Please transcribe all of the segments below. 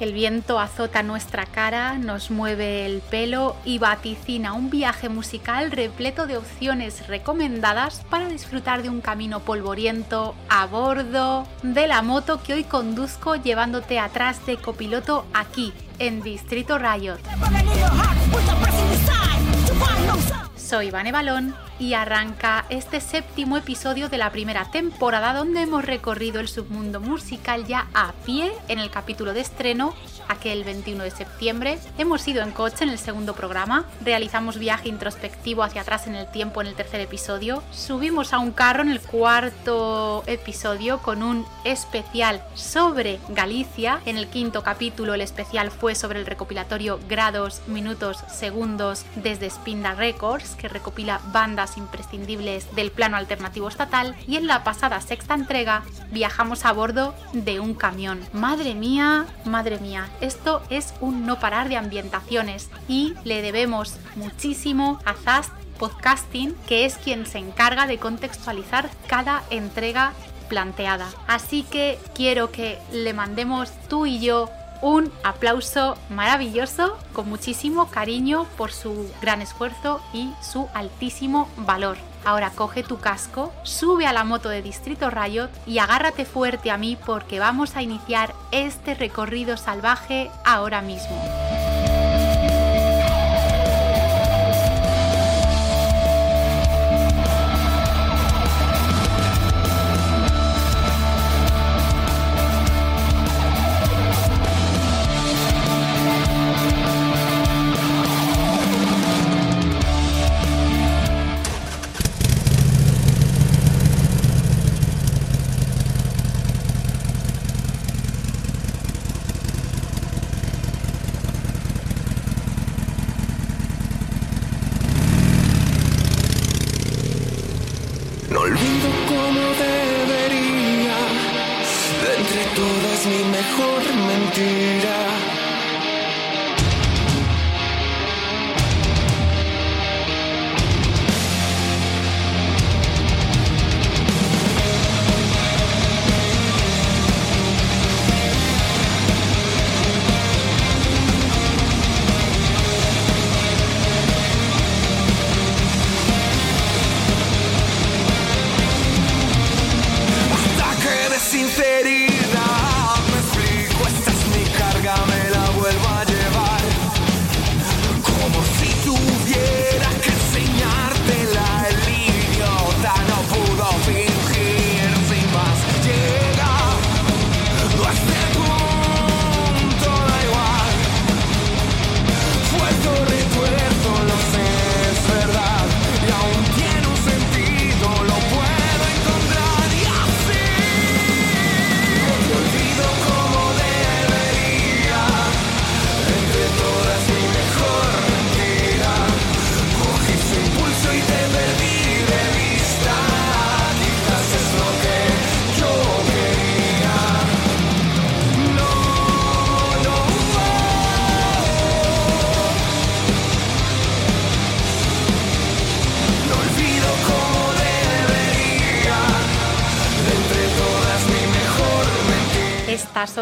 El viento azota nuestra cara, nos mueve el pelo y vaticina un viaje musical repleto de opciones recomendadas para disfrutar de un camino polvoriento a bordo de la moto que hoy conduzco llevándote atrás de copiloto aquí, en Distrito Riot. Soy Vane Balón y arranca este séptimo episodio de la primera temporada donde hemos recorrido el submundo musical ya a pie en el capítulo de estreno aquel 21 de septiembre. Hemos ido en coche en el segundo programa, realizamos viaje introspectivo hacia atrás en el tiempo en el tercer episodio, subimos a un carro en el cuarto episodio con un especial sobre Galicia. En el quinto capítulo el especial fue sobre el recopilatorio Grados, Minutos, Segundos desde Spinda Records que recopila bandas imprescindibles del plano alternativo estatal y en la pasada sexta entrega viajamos a bordo de un camión. Madre mía, madre mía, esto es un no parar de ambientaciones y le debemos muchísimo a Zast Podcasting, que es quien se encarga de contextualizar cada entrega planteada. Así que quiero que le mandemos tú y yo un aplauso maravilloso con muchísimo cariño por su gran esfuerzo y su altísimo valor. Ahora coge tu casco, sube a la moto de Distrito Riot y agárrate fuerte a mí porque vamos a iniciar este recorrido salvaje ahora mismo.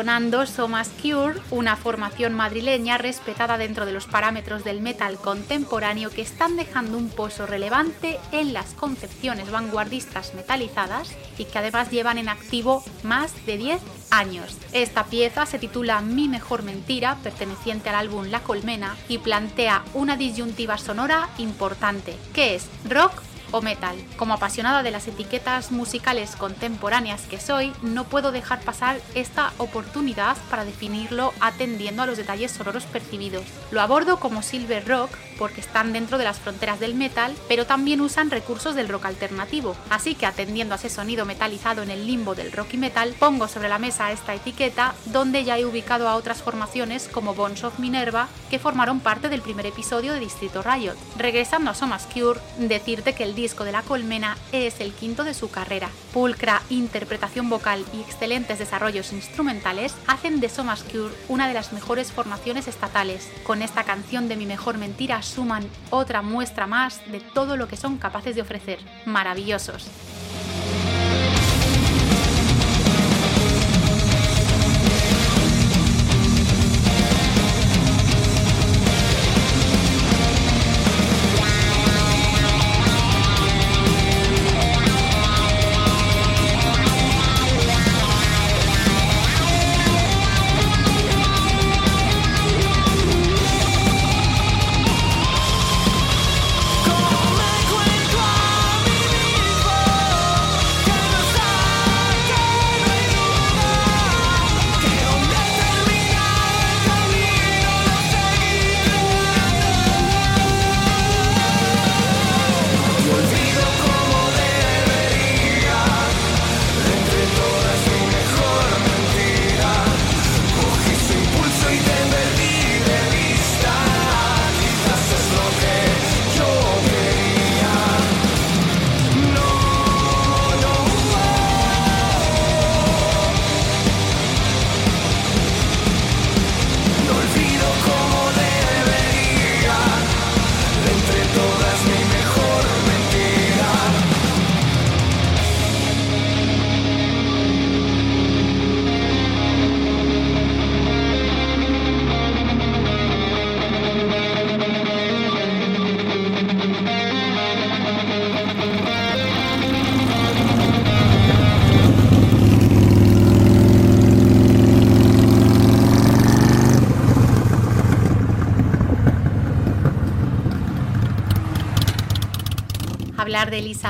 Sonando Somas Cure, una formación madrileña respetada dentro de los parámetros del metal contemporáneo que están dejando un pozo relevante en las concepciones vanguardistas metalizadas y que además llevan en activo más de 10 años. Esta pieza se titula Mi mejor mentira, perteneciente al álbum La Colmena, y plantea una disyuntiva sonora importante, que es rock o metal. Como apasionada de las etiquetas musicales contemporáneas que soy, no puedo dejar pasar esta oportunidad para definirlo atendiendo a los detalles sonoros percibidos. Lo abordo como silver rock, porque están dentro de las fronteras del metal, pero también usan recursos del rock alternativo. Así que atendiendo a ese sonido metalizado en el limbo del rock y metal, pongo sobre la mesa esta etiqueta donde ya he ubicado a otras formaciones como Bones of Minerva que formaron parte del primer episodio de Distrito Riot. Regresando a Somas Cure, decirte que el disco de la colmena es el quinto de su carrera. Pulcra interpretación vocal y excelentes desarrollos instrumentales hacen de Somas Cure una de las mejores formaciones estatales. Con esta canción de Mi Mejor Mentira suman otra muestra más de todo lo que son capaces de ofrecer. Maravillosos.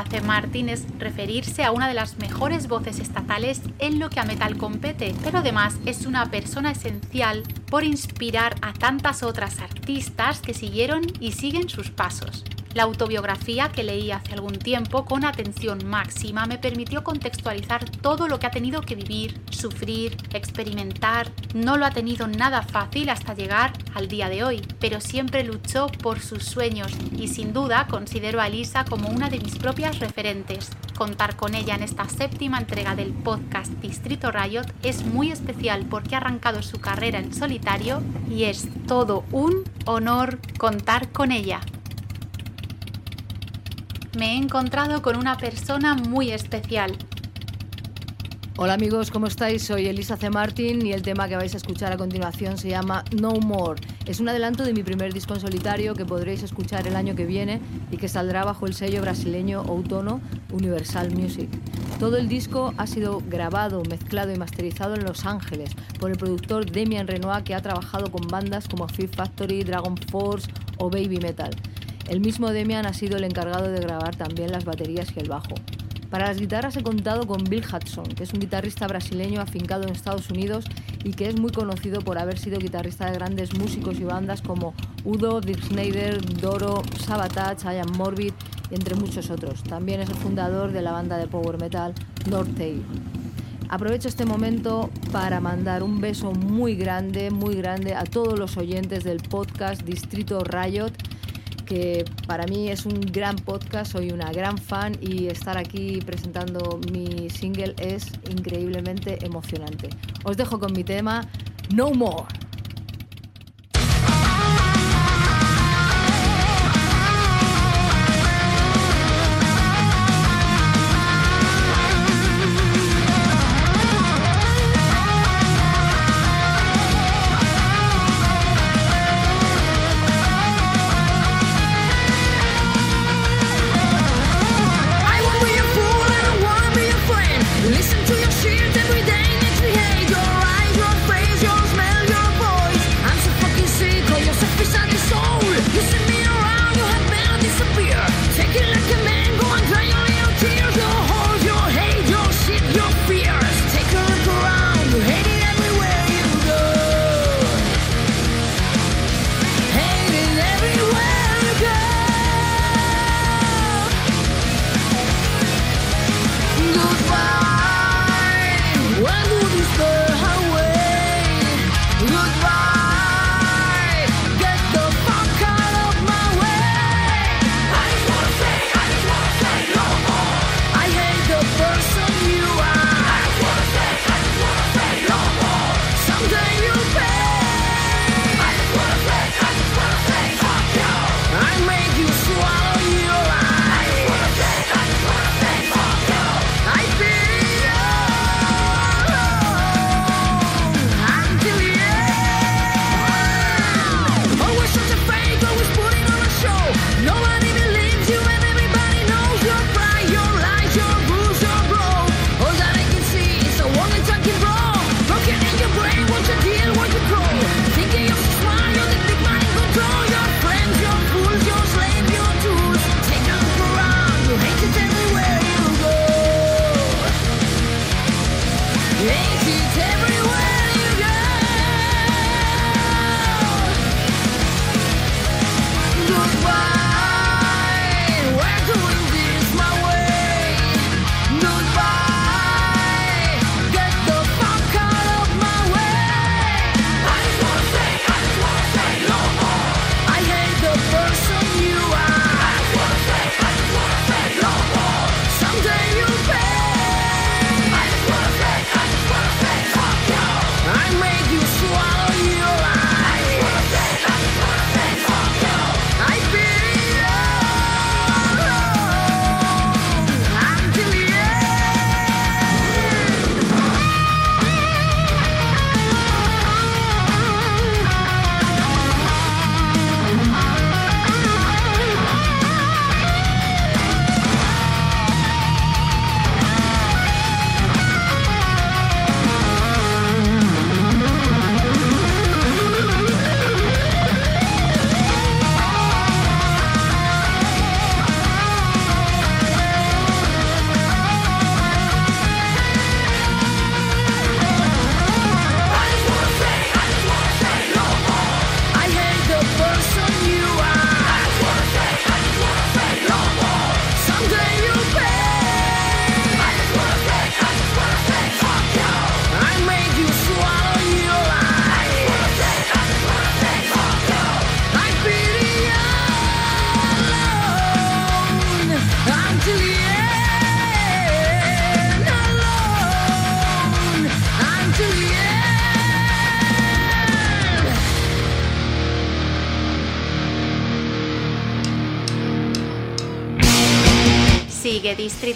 C. Martin es referirse a una de las mejores voces estatales en lo que a metal compete, pero además es una persona esencial por inspirar a tantas otras artistas que siguieron y siguen sus pasos. La autobiografía que leí hace algún tiempo con atención máxima me permitió contextualizar todo lo que ha tenido que vivir, sufrir, experimentar. No lo ha tenido nada fácil hasta llegar al día de hoy, pero siempre luchó por sus sueños y sin duda considero a Elisa como una de mis propias referentes. Contar con ella en esta séptima entrega del podcast Distrito Riot es muy especial porque ha arrancado su carrera en solitario y es todo un honor contar con ella me he encontrado con una persona muy especial. Hola amigos, ¿cómo estáis? Soy Elisa C. Martin y el tema que vais a escuchar a continuación se llama No More. Es un adelanto de mi primer disco en solitario que podréis escuchar el año que viene y que saldrá bajo el sello brasileño Outono Universal Music. Todo el disco ha sido grabado, mezclado y masterizado en Los Ángeles por el productor Demian Renoir que ha trabajado con bandas como Fear Factory, Dragon Force o Baby Metal. El mismo Demian ha sido el encargado de grabar también las baterías y el bajo. Para las guitarras he contado con Bill Hudson, que es un guitarrista brasileño afincado en Estados Unidos y que es muy conocido por haber sido guitarrista de grandes músicos y bandas como Udo, Dick Snyder, Doro, Sabotage, Ian Morbid entre muchos otros. También es el fundador de la banda de power metal North Tail. Aprovecho este momento para mandar un beso muy grande, muy grande a todos los oyentes del podcast Distrito Riot que para mí es un gran podcast, soy una gran fan y estar aquí presentando mi single es increíblemente emocionante. Os dejo con mi tema No More.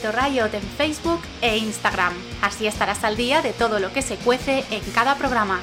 Riot en Facebook e Instagram. Así estarás al día de todo lo que se cuece en cada programa.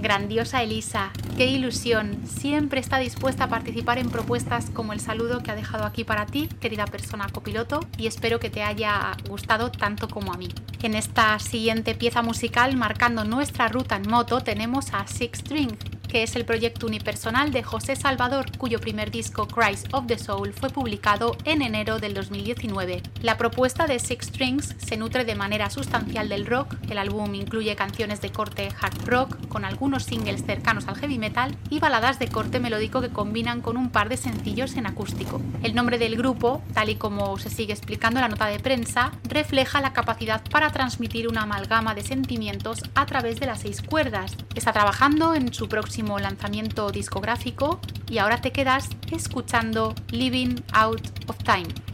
Grandiosa Elisa, qué ilusión. Siempre está dispuesta a participar en propuestas como el saludo que ha dejado aquí para ti, querida persona copiloto, y espero que te haya gustado tanto como a mí. En esta siguiente pieza musical, marcando nuestra ruta en moto, tenemos a Six String, que es el proyecto unipersonal de José Salvador, cuyo primer disco Christ of the Soul fue publicado en enero del 2019. La propuesta de Six Strings se nutre de manera sustancial del rock, el álbum incluye canciones de corte hard rock, con algunos singles cercanos al heavy metal y baladas de corte melódico que combinan con un par de sencillos en acústico. El nombre del grupo, tal y como se sigue explicando en la nota de prensa, refleja la capacidad para transmitir una amalgama de sentimientos a través de las seis cuerdas. Está trabajando en su próximo lanzamiento discográfico y ahora te quedas escuchando Living Out of Time.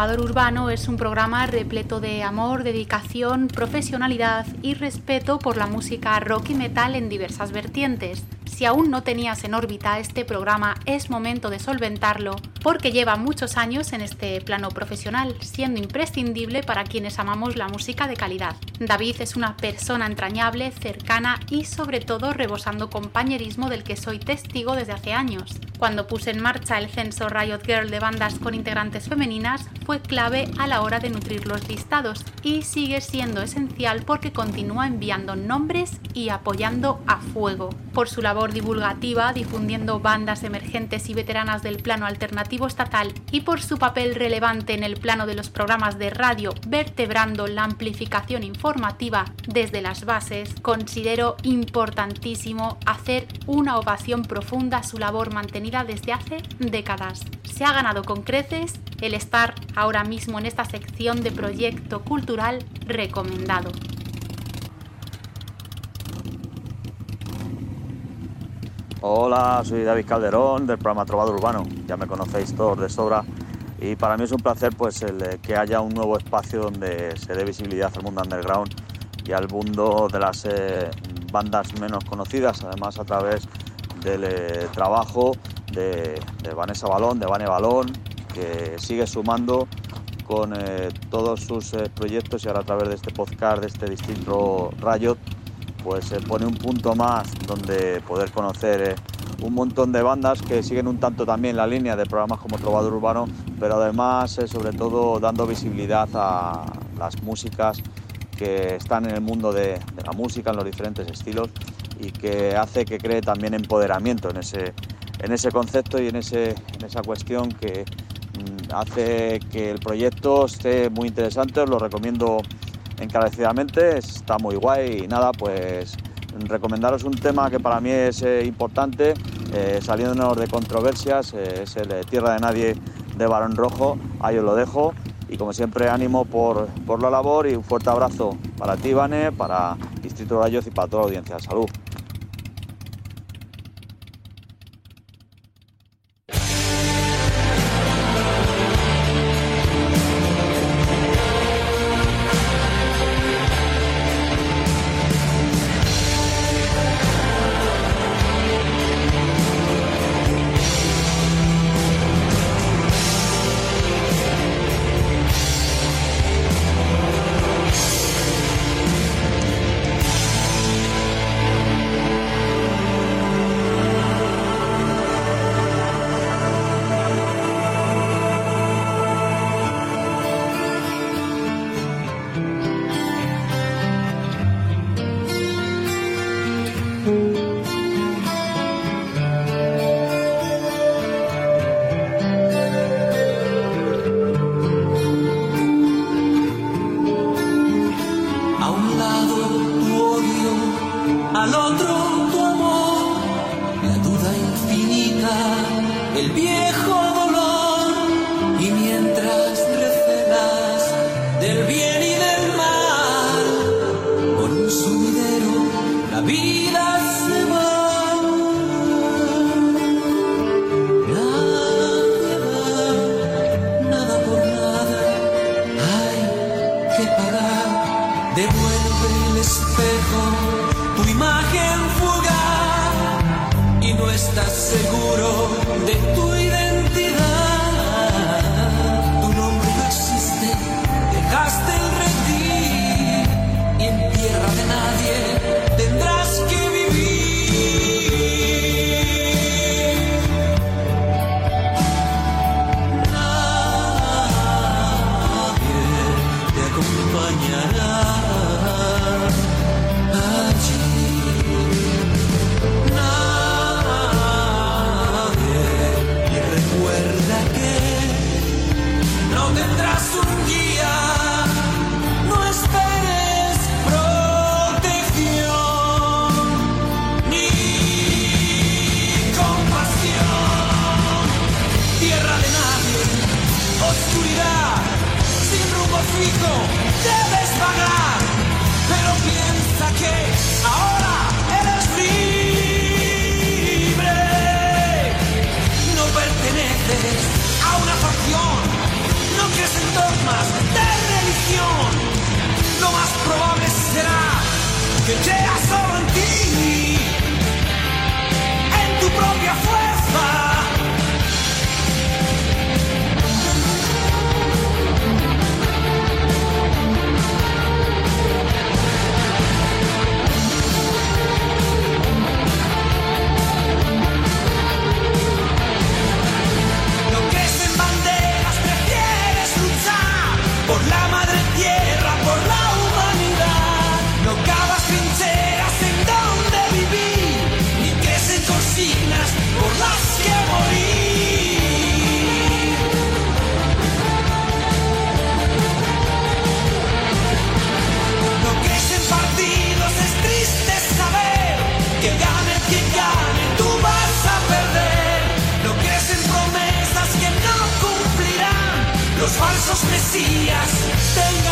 Trovador Urbano es un programa repleto de amor, dedicación, profesionalidad y respeto por la música rock y metal en diversas vertientes. Si aún no tenías en órbita este programa, es momento de solventarlo porque lleva muchos años en este plano profesional, siendo imprescindible para quienes amamos la música de calidad. David es una persona entrañable, cercana y sobre todo rebosando compañerismo del que soy testigo desde hace años. Cuando puse en marcha el censo Riot Girl de bandas con integrantes femeninas, fue clave a la hora de nutrir los listados y sigue siendo esencial porque continúa enviando nombres y apoyando a fuego. Por su labor divulgativa, difundiendo bandas emergentes y veteranas del plano alternativo estatal y por su papel relevante en el plano de los programas de radio, vertebrando la amplificación informativa desde las bases, considero importantísimo hacer una ovación profunda a su labor mantenida desde hace décadas. Se ha ganado con creces el estar ahora mismo en esta sección de proyecto cultural recomendado. Hola, soy David Calderón del programa Trovador Urbano. Ya me conocéis todos de sobra y para mí es un placer pues eh, que haya un nuevo espacio donde se dé visibilidad al mundo underground y al mundo de las eh, bandas menos conocidas, además a través del eh, trabajo de, Vanessa Balón, de Vane Balón, que sigue sumando con todos sus proyectos y ahora a través de este podcast, de este distinto Riot, pues se pone un punto más donde poder conocer eh, un montón de bandas que siguen un tanto también la línea de programas como Trovador Urbano, pero además eh, sobre todo dando visibilidad a las músicas que están en el mundo de, la música, en los diferentes estilos y que hace que cree también empoderamiento en ese, en ese concepto y en, ese, en esa cuestión que mm, hace que el proyecto esté muy interesante, os lo recomiendo encarecidamente, está muy guay y nada, pues recomendaros un tema que para mí es eh, importante, eh, saliéndonos de controversias, eh, es el de Tierra de Nadie de Barón Rojo, ahí os lo dejo y como siempre ánimo por, por la labor y un fuerte abrazo para ti, Vane, para Distrito Rayos y para toda la audiencia. Salud. el viejo oscuridad, sin rumbo fijo, debes pagar. Pero piensa que ahora eres libre. No perteneces a una facción, no crees en dogmas de religión. Lo más probable será que llegas solo en falsos mesías. Te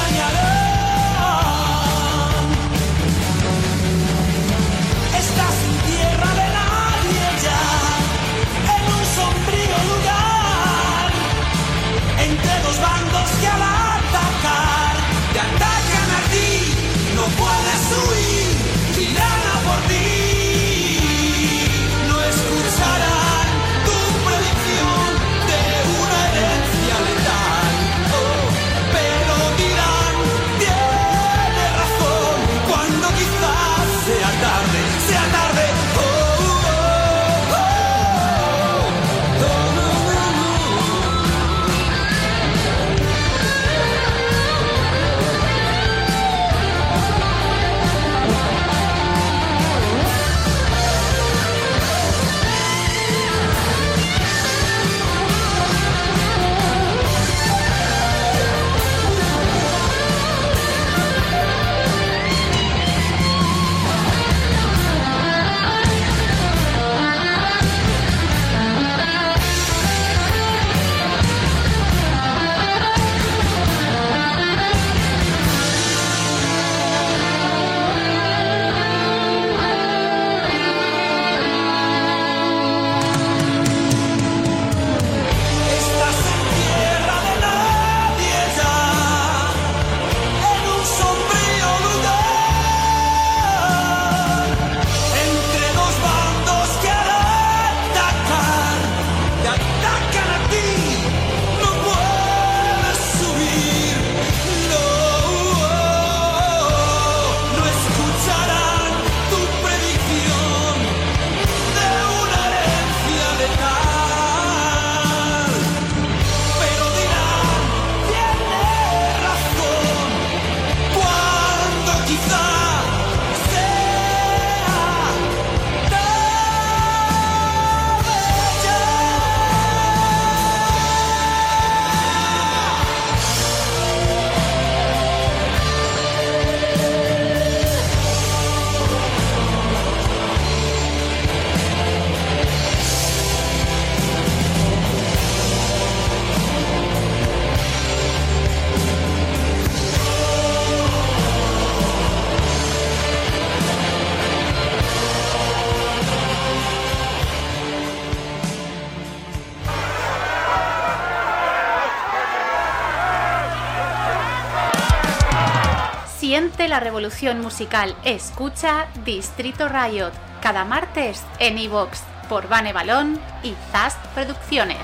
Siente la revolución musical. Escucha Distrito Riot cada martes en iVox por Vane Balón y Zast Producciones.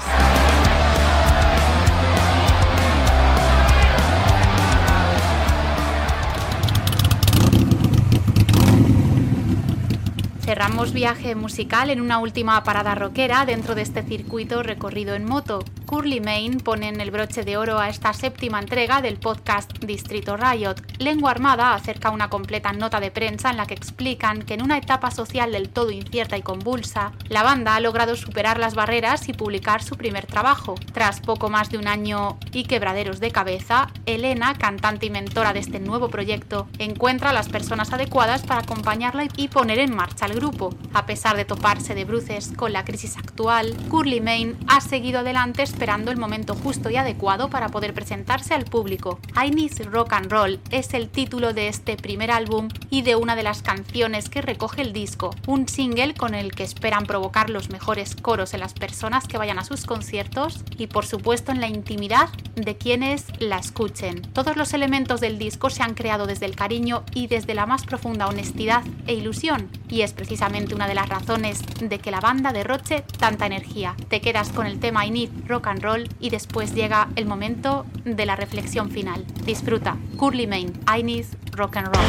Cerramos viaje musical en una última parada rockera dentro de este circuito recorrido en moto. Curly Main ponen el broche de oro a esta séptima entrega del podcast Distrito Riot. Lengua Armada acerca una completa nota de prensa en la que explican que en una etapa social del todo incierta y convulsa, la banda ha logrado superar las barreras y publicar su primer trabajo. Tras poco más de un año y quebraderos de cabeza, Elena, cantante y mentora de este nuevo proyecto, encuentra a las personas adecuadas para acompañarla y poner en marcha el grupo. A pesar de toparse de bruces con la crisis actual, Curly Main ha seguido adelante esperando esperando el momento justo y adecuado para poder presentarse al público. I Need Rock and Roll es el título de este primer álbum y de una de las canciones que recoge el disco, un single con el que esperan provocar los mejores coros en las personas que vayan a sus conciertos y por supuesto en la intimidad de quienes la escuchen. Todos los elementos del disco se han creado desde el cariño y desde la más profunda honestidad e ilusión y es precisamente una de las razones de que la banda derroche tanta energía. Te quedas con el tema I Need Rock and Roll y después llega el momento de la reflexión final. Disfruta. Curly Main, I Need Rock and Roll.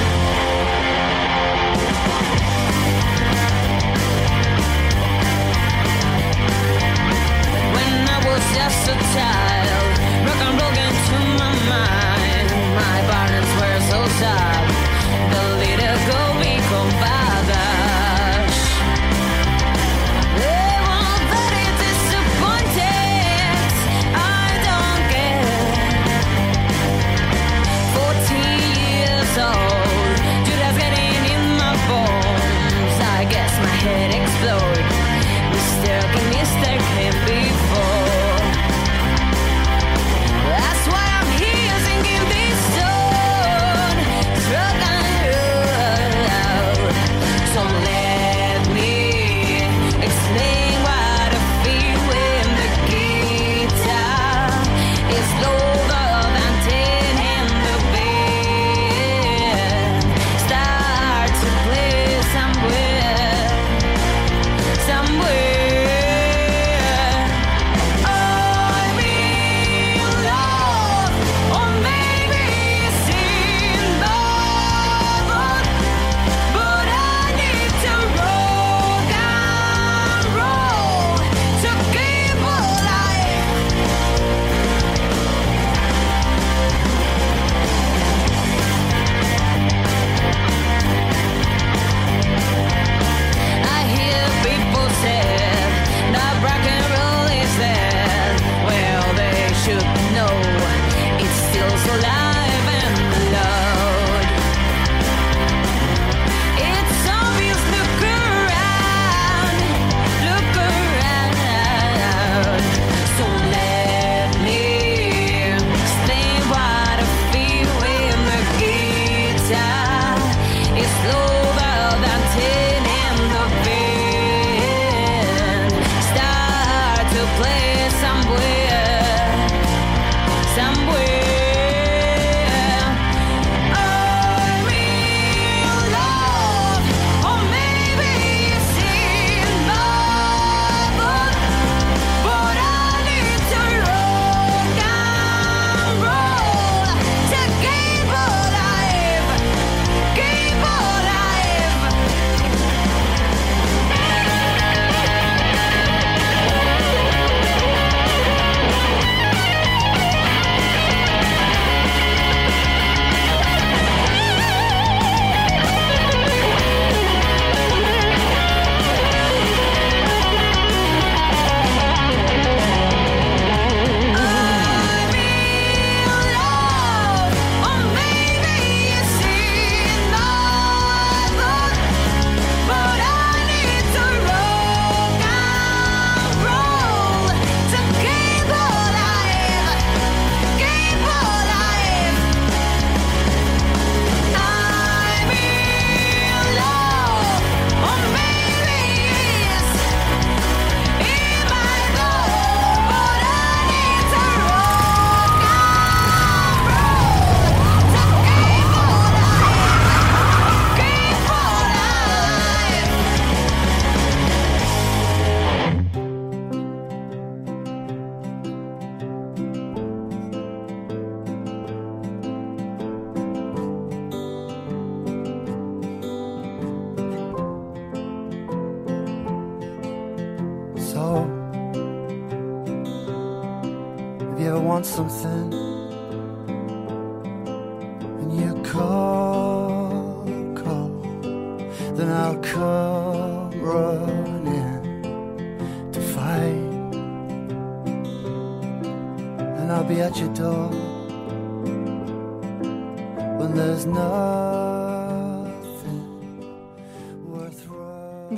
Was just a child, rock and roll into my mind. My parents were so sad. The little girl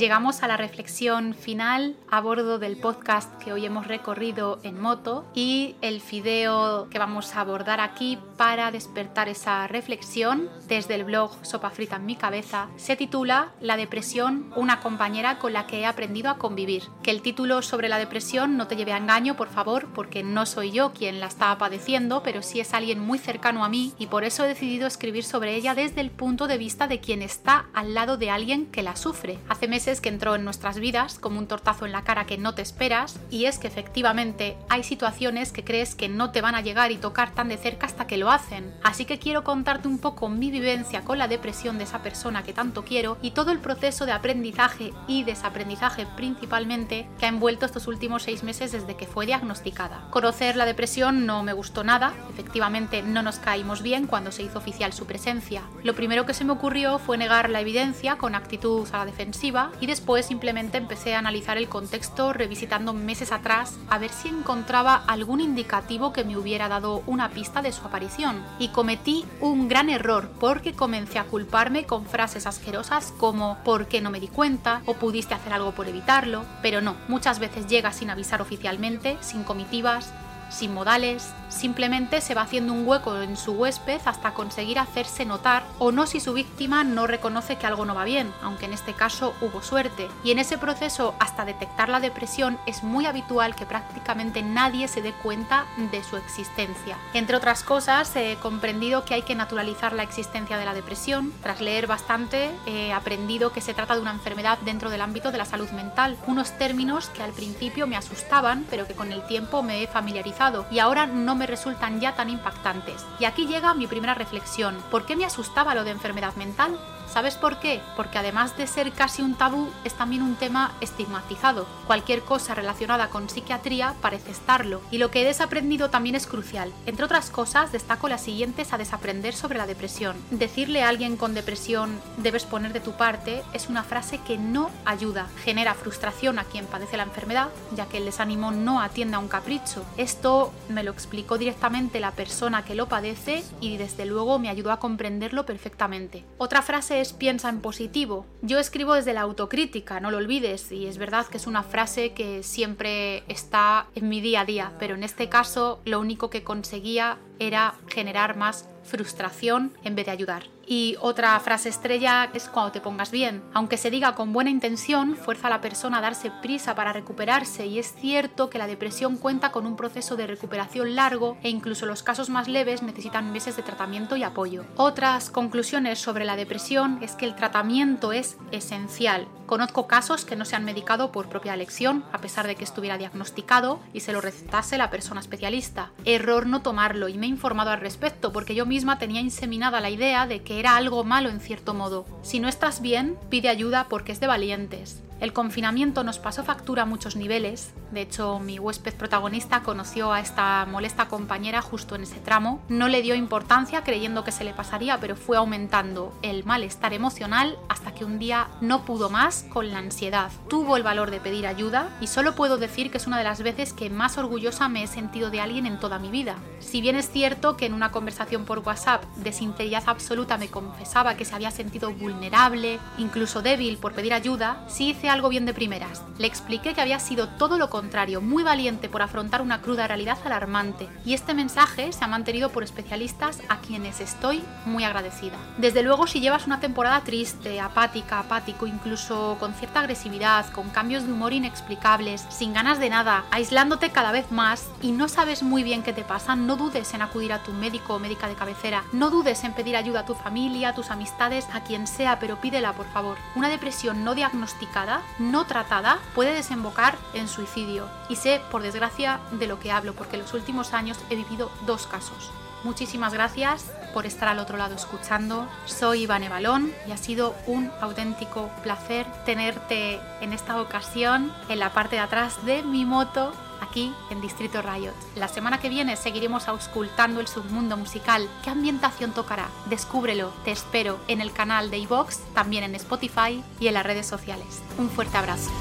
llegamos a la reflexión final a bordo del podcast que hoy hemos recorrido en moto y el fideo que vamos a abordar aquí para despertar esa reflexión desde el blog Sopa Frita en mi cabeza se titula La depresión, una compañera con la que he aprendido a convivir. Que el título sobre la depresión no te lleve a engaño, por favor, porque no soy yo quien la está padeciendo, pero sí es alguien muy cercano a mí y por eso he decidido escribir sobre ella desde el punto de vista de quien está al lado de alguien que la sufre. Hace meses que entró en nuestras vidas como un tortazo en la cara que no te esperas y es que efectivamente hay situaciones que crees que no te van a llegar y tocar tan de cerca hasta que lo hacen. Así que quiero contarte un poco mi vivencia con la depresión de esa persona que tanto quiero y todo el proceso de aprendizaje y desaprendizaje principalmente que ha envuelto estos últimos seis meses desde que fue diagnosticada. Conocer la depresión no me gustó nada, efectivamente no nos caímos bien cuando se hizo oficial su presencia. Lo primero que se me ocurrió fue negar la evidencia con actitud a la defensiva y después simplemente empecé a analizar el contexto revisitando meses atrás a ver si encontraba algún indicativo que me hubiera dado una pista de su aparición. Y cometí un gran error porque comencé a culparme con frases asquerosas como ¿por qué no me di cuenta? o pudiste hacer algo por evitarlo, pero no, muchas veces llega sin avisar oficialmente, sin comitivas, sin modales, simplemente se va haciendo un hueco en su huésped hasta conseguir hacerse notar o no si su víctima no reconoce que algo no va bien, aunque en este caso hubo suerte. Y en ese proceso hasta detectar la depresión es muy habitual que prácticamente nadie se dé cuenta de su existencia. Entre otras cosas, he comprendido que hay que naturalizar la existencia de la depresión. Tras leer bastante, he aprendido que se trata de una enfermedad dentro del ámbito de la salud mental, unos términos que al principio me asustaban, pero que con el tiempo me he familiarizado y ahora no me resultan ya tan impactantes. Y aquí llega mi primera reflexión. ¿Por qué me asustaba lo de enfermedad mental? ¿Sabes por qué? Porque además de ser casi un tabú, es también un tema estigmatizado. Cualquier cosa relacionada con psiquiatría parece estarlo. Y lo que he desaprendido también es crucial. Entre otras cosas, destaco las siguientes a desaprender sobre la depresión. Decirle a alguien con depresión debes poner de tu parte es una frase que no ayuda. Genera frustración a quien padece la enfermedad, ya que el desánimo no atiende a un capricho. Esto me lo explicó directamente la persona que lo padece y desde luego me ayudó a comprenderlo perfectamente. Otra frase es piensa en positivo. Yo escribo desde la autocrítica, no lo olvides, y es verdad que es una frase que siempre está en mi día a día, pero en este caso lo único que conseguía era generar más frustración en vez de ayudar. Y otra frase estrella es cuando te pongas bien. Aunque se diga con buena intención, fuerza a la persona a darse prisa para recuperarse y es cierto que la depresión cuenta con un proceso de recuperación largo e incluso los casos más leves necesitan meses de tratamiento y apoyo. Otras conclusiones sobre la depresión es que el tratamiento es esencial. Conozco casos que no se han medicado por propia elección, a pesar de que estuviera diagnosticado y se lo recetase la persona especialista. Error no tomarlo y me he informado al respecto porque yo misma tenía inseminada la idea de que era algo malo en cierto modo. Si no estás bien, pide ayuda porque es de valientes. El confinamiento nos pasó factura a muchos niveles. De hecho, mi huésped protagonista conoció a esta molesta compañera justo en ese tramo. No le dio importancia creyendo que se le pasaría, pero fue aumentando el malestar emocional hasta que un día no pudo más con la ansiedad. Tuvo el valor de pedir ayuda y solo puedo decir que es una de las veces que más orgullosa me he sentido de alguien en toda mi vida. Si bien es cierto que en una conversación por WhatsApp de sinceridad absoluta me confesaba que se había sentido vulnerable, incluso débil por pedir ayuda, sí hice algo bien de primeras. Le expliqué que había sido todo lo contrario, muy valiente por afrontar una cruda realidad alarmante, y este mensaje se ha mantenido por especialistas a quienes estoy muy agradecida. Desde luego, si llevas una temporada triste, apática, apático, incluso con cierta agresividad, con cambios de humor inexplicables, sin ganas de nada, aislándote cada vez más y no sabes muy bien qué te pasa, no dudes en acudir a tu médico o médica de cabecera, no dudes en pedir ayuda a tu familia, tus amistades, a quien sea, pero pídela por favor. Una depresión no diagnosticada no tratada puede desembocar en suicidio. Y sé, por desgracia, de lo que hablo, porque en los últimos años he vivido dos casos. Muchísimas gracias por estar al otro lado escuchando. Soy Ivane Balón y ha sido un auténtico placer tenerte en esta ocasión en la parte de atrás de mi moto aquí en Distrito Riot. La semana que viene seguiremos auscultando el submundo musical. ¿Qué ambientación tocará? Descúbrelo. Te espero en el canal de iVox, también en Spotify y en las redes sociales. Un fuerte abrazo.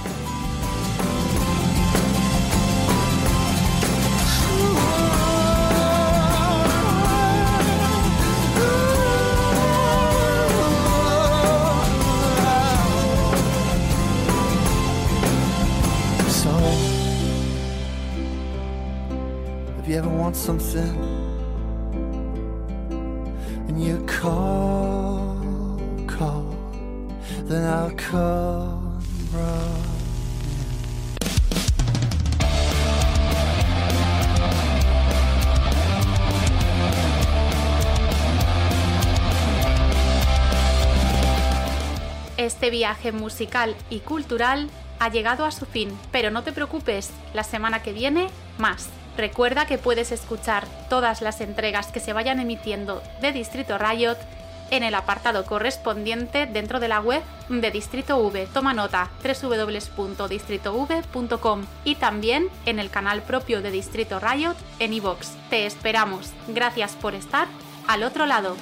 Want something and you call, call, then I'll come running. Este viaje musical y cultural ha llegado a su fin, pero no te preocupes, la semana que viene más. Recuerda que puedes escuchar todas las entregas que se vayan emitiendo de Distrito Riot en el apartado correspondiente dentro de la web de Distrito V. Toma nota www.distritov.com y también en el canal propio de Distrito Riot en iVoox. Te esperamos. Gracias por estar al otro lado.